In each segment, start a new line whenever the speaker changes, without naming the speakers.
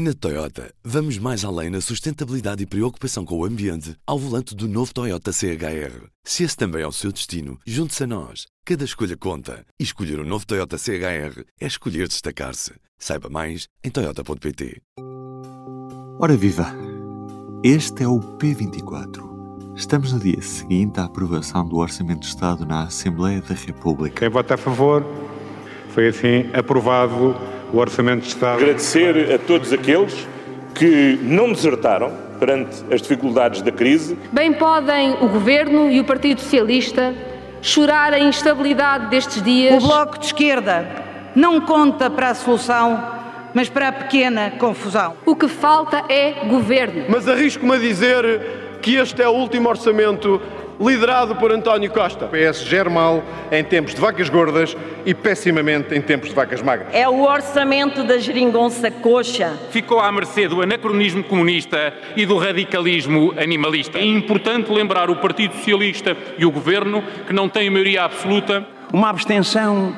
Na Toyota, vamos mais além na sustentabilidade e preocupação com o ambiente ao volante do novo Toyota CHR. Se esse também é o seu destino, junte-se a nós. Cada escolha conta. E escolher o um novo Toyota CHR é escolher destacar-se. Saiba mais em Toyota.pt.
Ora viva! Este é o P24. Estamos no dia seguinte à aprovação do Orçamento de Estado na Assembleia da República.
Quem vota a favor foi assim aprovado o Orçamento de Estado.
Agradecer a todos aqueles que não desertaram perante as dificuldades da crise.
Bem podem o Governo e o Partido Socialista chorar a instabilidade destes dias.
O Bloco de Esquerda não conta para a solução, mas para a pequena confusão.
O que falta é governo.
Mas arrisco-me a dizer que este é o último orçamento liderado por António Costa.
O PS gera mal em tempos de vacas gordas e pessimamente em tempos de vacas magras.
É o orçamento da geringonça coxa.
Ficou à mercê do anacronismo comunista e do radicalismo animalista. É importante lembrar o Partido Socialista e o Governo que não têm maioria absoluta.
Uma abstenção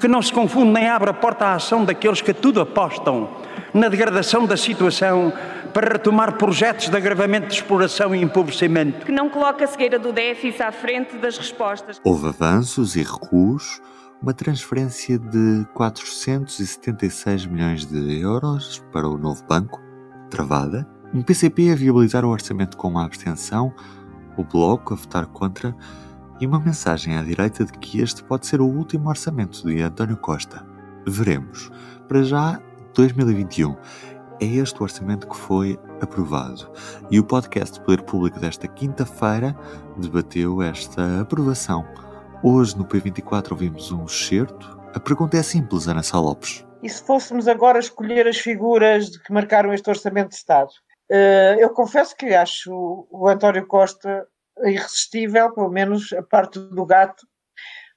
que não se confunde nem abre a porta à ação daqueles que tudo apostam na degradação da situação para retomar projetos de agravamento de exploração e empobrecimento.
Que não coloca a cegueira do déficit à frente das respostas.
Houve avanços e recuos, uma transferência de 476 milhões de euros para o novo banco, travada, um PCP a viabilizar o orçamento com uma abstenção, o Bloco a votar contra e uma mensagem à direita de que este pode ser o último orçamento de António Costa. Veremos. Para já, 2021 é este o orçamento que foi aprovado. E o podcast Poder Público desta quinta-feira debateu esta aprovação. Hoje, no P24, ouvimos um excerto. A pergunta é simples, Ana Sá Lopes.
E se fôssemos agora escolher as figuras que marcaram este orçamento de Estado? Eh, eu confesso que acho o António Costa irresistível, pelo menos a parte do gato,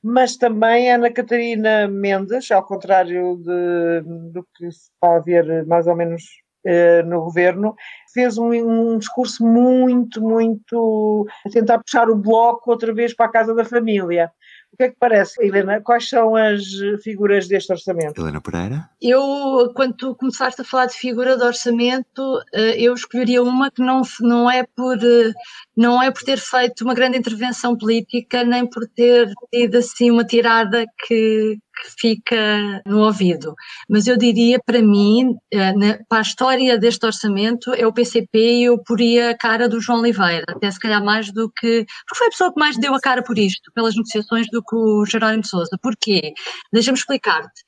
mas também Ana Catarina Mendes, ao contrário de, do que se está a ver mais ou menos eh, no governo, fez um, um, discurso muito, muito a tentar puxar o bloco outra vez para a casa da família. O que é que parece, Helena? Quais são as figuras deste orçamento?
Helena Pereira?
Eu, quando tu começaste a falar de figura de orçamento, eh, eu escolheria uma que não, não, é por, eh, não é por ter feito uma grande intervenção política, nem por ter tido assim uma tirada que, que fica no ouvido. Mas eu diria, para mim, eh, para a história deste orçamento, é o PCP e eu poria a cara do João Oliveira, até se calhar mais do que. Porque foi a pessoa que mais deu a cara por isto, pelas negociações, do que o Jerónimo Souza. Porquê? Deixa-me explicar-te.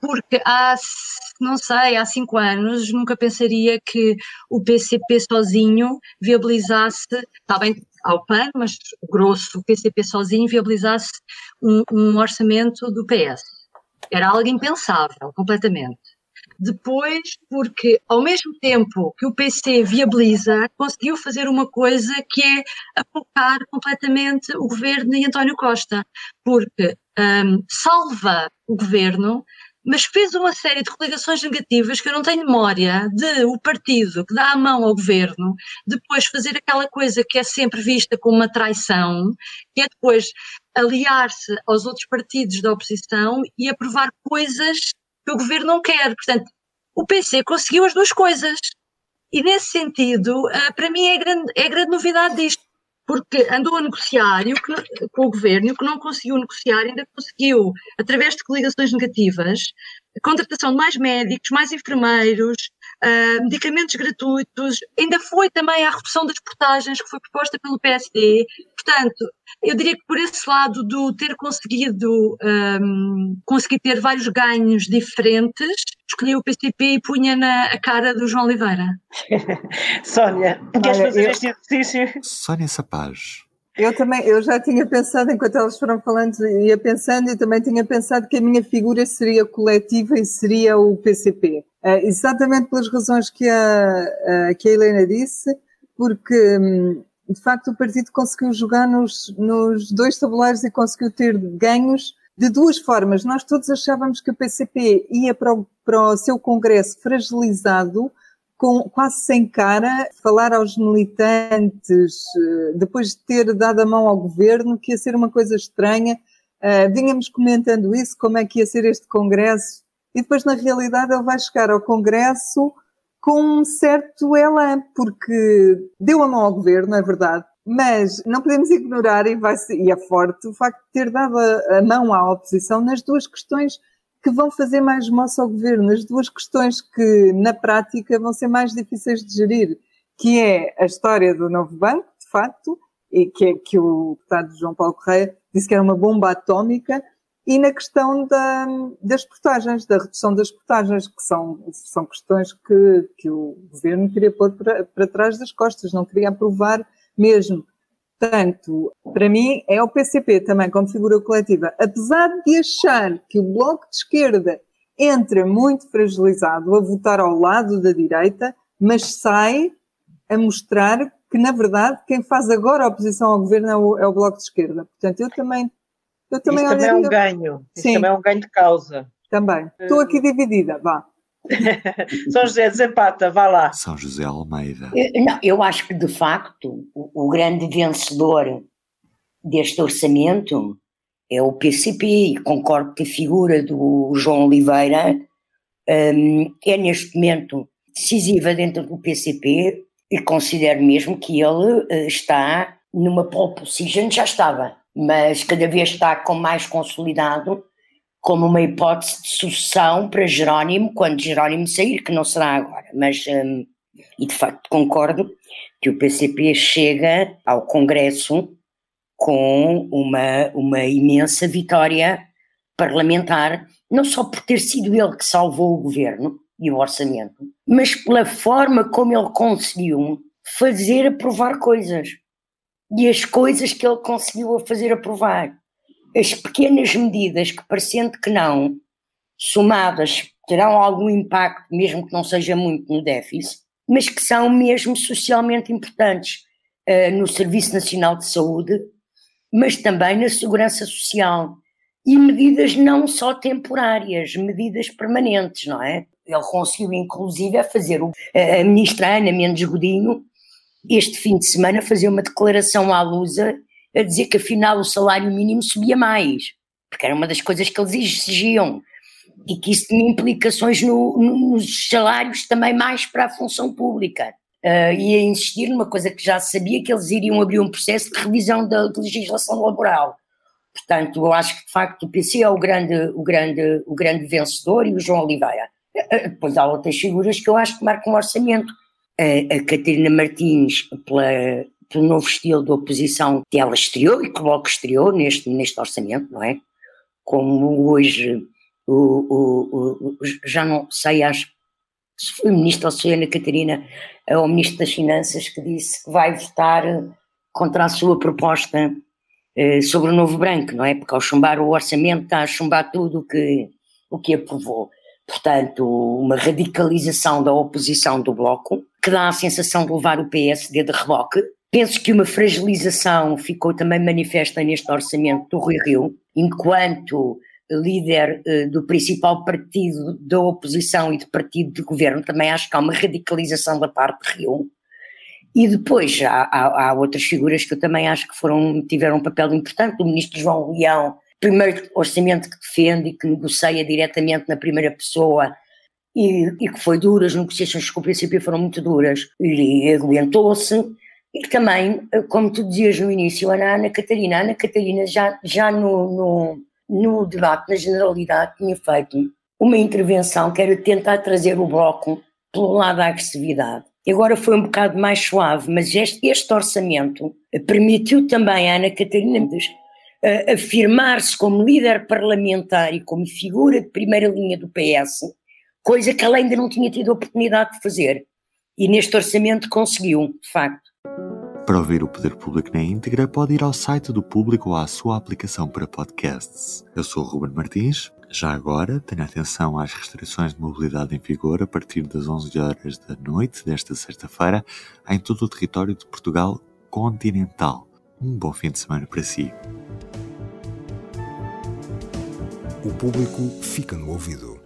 Porque há, não sei, há cinco anos nunca pensaria que o PCP sozinho viabilizasse, está bem, ao PAN, mas grosso, o PCP sozinho viabilizasse um, um orçamento do PS. Era algo impensável, completamente. Depois, porque ao mesmo tempo que o PC viabiliza, conseguiu fazer uma coisa que é apocar completamente o governo e António Costa, porque um, salva o governo mas fez uma série de coligações negativas que eu não tenho memória de o partido que dá a mão ao governo depois fazer aquela coisa que é sempre vista como uma traição, que é depois aliar-se aos outros partidos da oposição e aprovar coisas que o governo não quer. Portanto, o PC conseguiu as duas coisas. E nesse sentido, eh, para mim é grande, é grande novidade disto porque andou a negociar que, com o governo e o que não conseguiu negociar ainda conseguiu, através de coligações negativas, contratação de mais médicos, mais enfermeiros, uh, medicamentos gratuitos, ainda foi também a redução das portagens que foi proposta pelo PSD. Portanto, eu diria que por esse lado do ter conseguido um, conseguir ter vários ganhos diferentes, escolhi o PCP e punha na a cara do João Oliveira.
Sónia, queres fazer eu... este exercício?
Sónia Sapaz.
Eu também, eu já tinha pensado, enquanto elas foram falando, ia pensando e também tinha pensado que a minha figura seria coletiva e seria o PCP. Uh, eh, exatamente pelas razões que a, uh, que a Helena disse, porque um, de facto o partido conseguiu jogar nos, nos dois tabuleiros e conseguiu ter ganhos de duas formas. Nós todos achávamos que o PCP ia para o, para o seu congresso fragilizado, com, quase sem cara, falar aos militantes, eh, depois de ter dado a mão ao governo, que ia ser uma coisa estranha. Uh, vínhamos comentando isso, como é que ia ser este congresso, e depois, na realidade, ele vai chegar ao congresso com um certo elan, porque deu a mão ao governo, é verdade, mas não podemos ignorar, e, vai ser, e é forte, o facto de ter dado a, a mão à oposição nas duas questões que vão fazer mais moça ao governo, nas duas questões que, na prática, vão ser mais difíceis de gerir, que é a história do novo banco, de facto, e que, é, que o deputado João Paulo Correia disse que era uma bomba atómica, e na questão da, das portagens, da redução das portagens, que são, são questões que, que o governo queria pôr para, para trás das costas, não queria aprovar mesmo. Portanto, para mim é o PCP também como figura coletiva, apesar de achar que o Bloco de Esquerda entra muito fragilizado a votar ao lado da direita, mas sai a mostrar que, na verdade, quem faz agora a oposição ao governo é o, é o Bloco de Esquerda. Portanto, eu também
eu também Isso também é um ganho. Isso Sim. também é um ganho de causa.
Também. Estou aqui dividida, vá.
São José desempata, vá lá.
São José Almeida.
Eu, não, eu acho que de facto o, o, grande vencedor deste orçamento é o PCP e concordo que a figura do João Oliveira um, é neste momento decisiva dentro do PCP e considero mesmo que ele uh, está numa pole position, já estava, mas cada vez está com mais consolidado como uma hipótese de sucessão para Jerónimo quando Jerónimo sair, que não será agora. Mas, um, e de facto concordo que o PCP chega ao Congresso com uma, uma imensa vitória parlamentar, não só por ter sido ele que salvou o governo e o orçamento, mas pela forma como ele conseguiu fazer aprovar coisas e as coisas que ele conseguiu fazer aprovar. As pequenas medidas que, parecendo que não, somadas, terão algum impacto, mesmo que não seja muito no déficit, mas que são mesmo socialmente importantes uh, no Serviço Nacional de Saúde, mas também na segurança social. E medidas não só temporárias, medidas permanentes, não é? Ele conseguiu, inclusive, fazer o, a ministra Ana Mendes Godinho este fim de semana fazer uma declaração à Lusa a dizer que afinal o salário mínimo subia mais, porque era uma das coisas que eles exigiam e que isso tinha implicações no, no, nos salários também mais para a função pública. Uh, e a insistir numa coisa que já sabia, que eles iriam abrir um processo de revisão da legislação laboral. Portanto, eu acho que de facto o PC é o grande, o grande, o grande vencedor e o João Oliveira. Uh, depois há outras figuras que eu acho que marcam um orçamento a Catarina Martins pela, pelo novo estilo de oposição que ela estreou e que logo estreou neste, neste orçamento, não é? Como hoje, o, o, o já não sei, acho se foi o ministro ou Ana Catarina, ou o ministro das Finanças, que disse que vai votar contra a sua proposta eh, sobre o novo branco, não é? Porque ao chumbar o orçamento está a chumbar tudo o que, o que aprovou. Portanto, uma radicalização da oposição do Bloco, que dá a sensação de levar o PSD de reboque. Penso que uma fragilização ficou também manifesta neste orçamento do Rui Rio, enquanto líder uh, do principal partido da oposição e de partido de governo, também acho que há uma radicalização da parte de Rio. E depois há, há, há, outras figuras que eu também acho que foram, tiveram um papel importante, o ministro João Leão, primeiro orçamento que defende e que negocia diretamente na primeira pessoa e, e que foi dura, as negociações com o princípio foram muito duras e aguentou-se. E que também, como tu dizias no início, Ana, Ana Catarina, Ana Catarina já, já no, no, no debate, na generalidade, tinha feito uma intervenção que era tentar trazer o bloco pelo lado da agressividade. Agora foi um bocado mais suave, mas este, este orçamento permitiu também à Ana Catarina uh, afirmar-se como líder parlamentar e como figura de primeira linha do PS, coisa que ela ainda não tinha tido a oportunidade de fazer. E neste orçamento conseguiu, de facto.
Para ouvir o Poder Público na íntegra, pode ir ao site do Público ou à sua aplicação para podcasts. Eu sou o Ruben Martins. Já agora, tenha atenção às restrições de mobilidade em vigor a partir das 11 horas da noite desta sexta-feira em todo o território de Portugal continental. Um bom fim de semana para si.
O público fica no ouvido.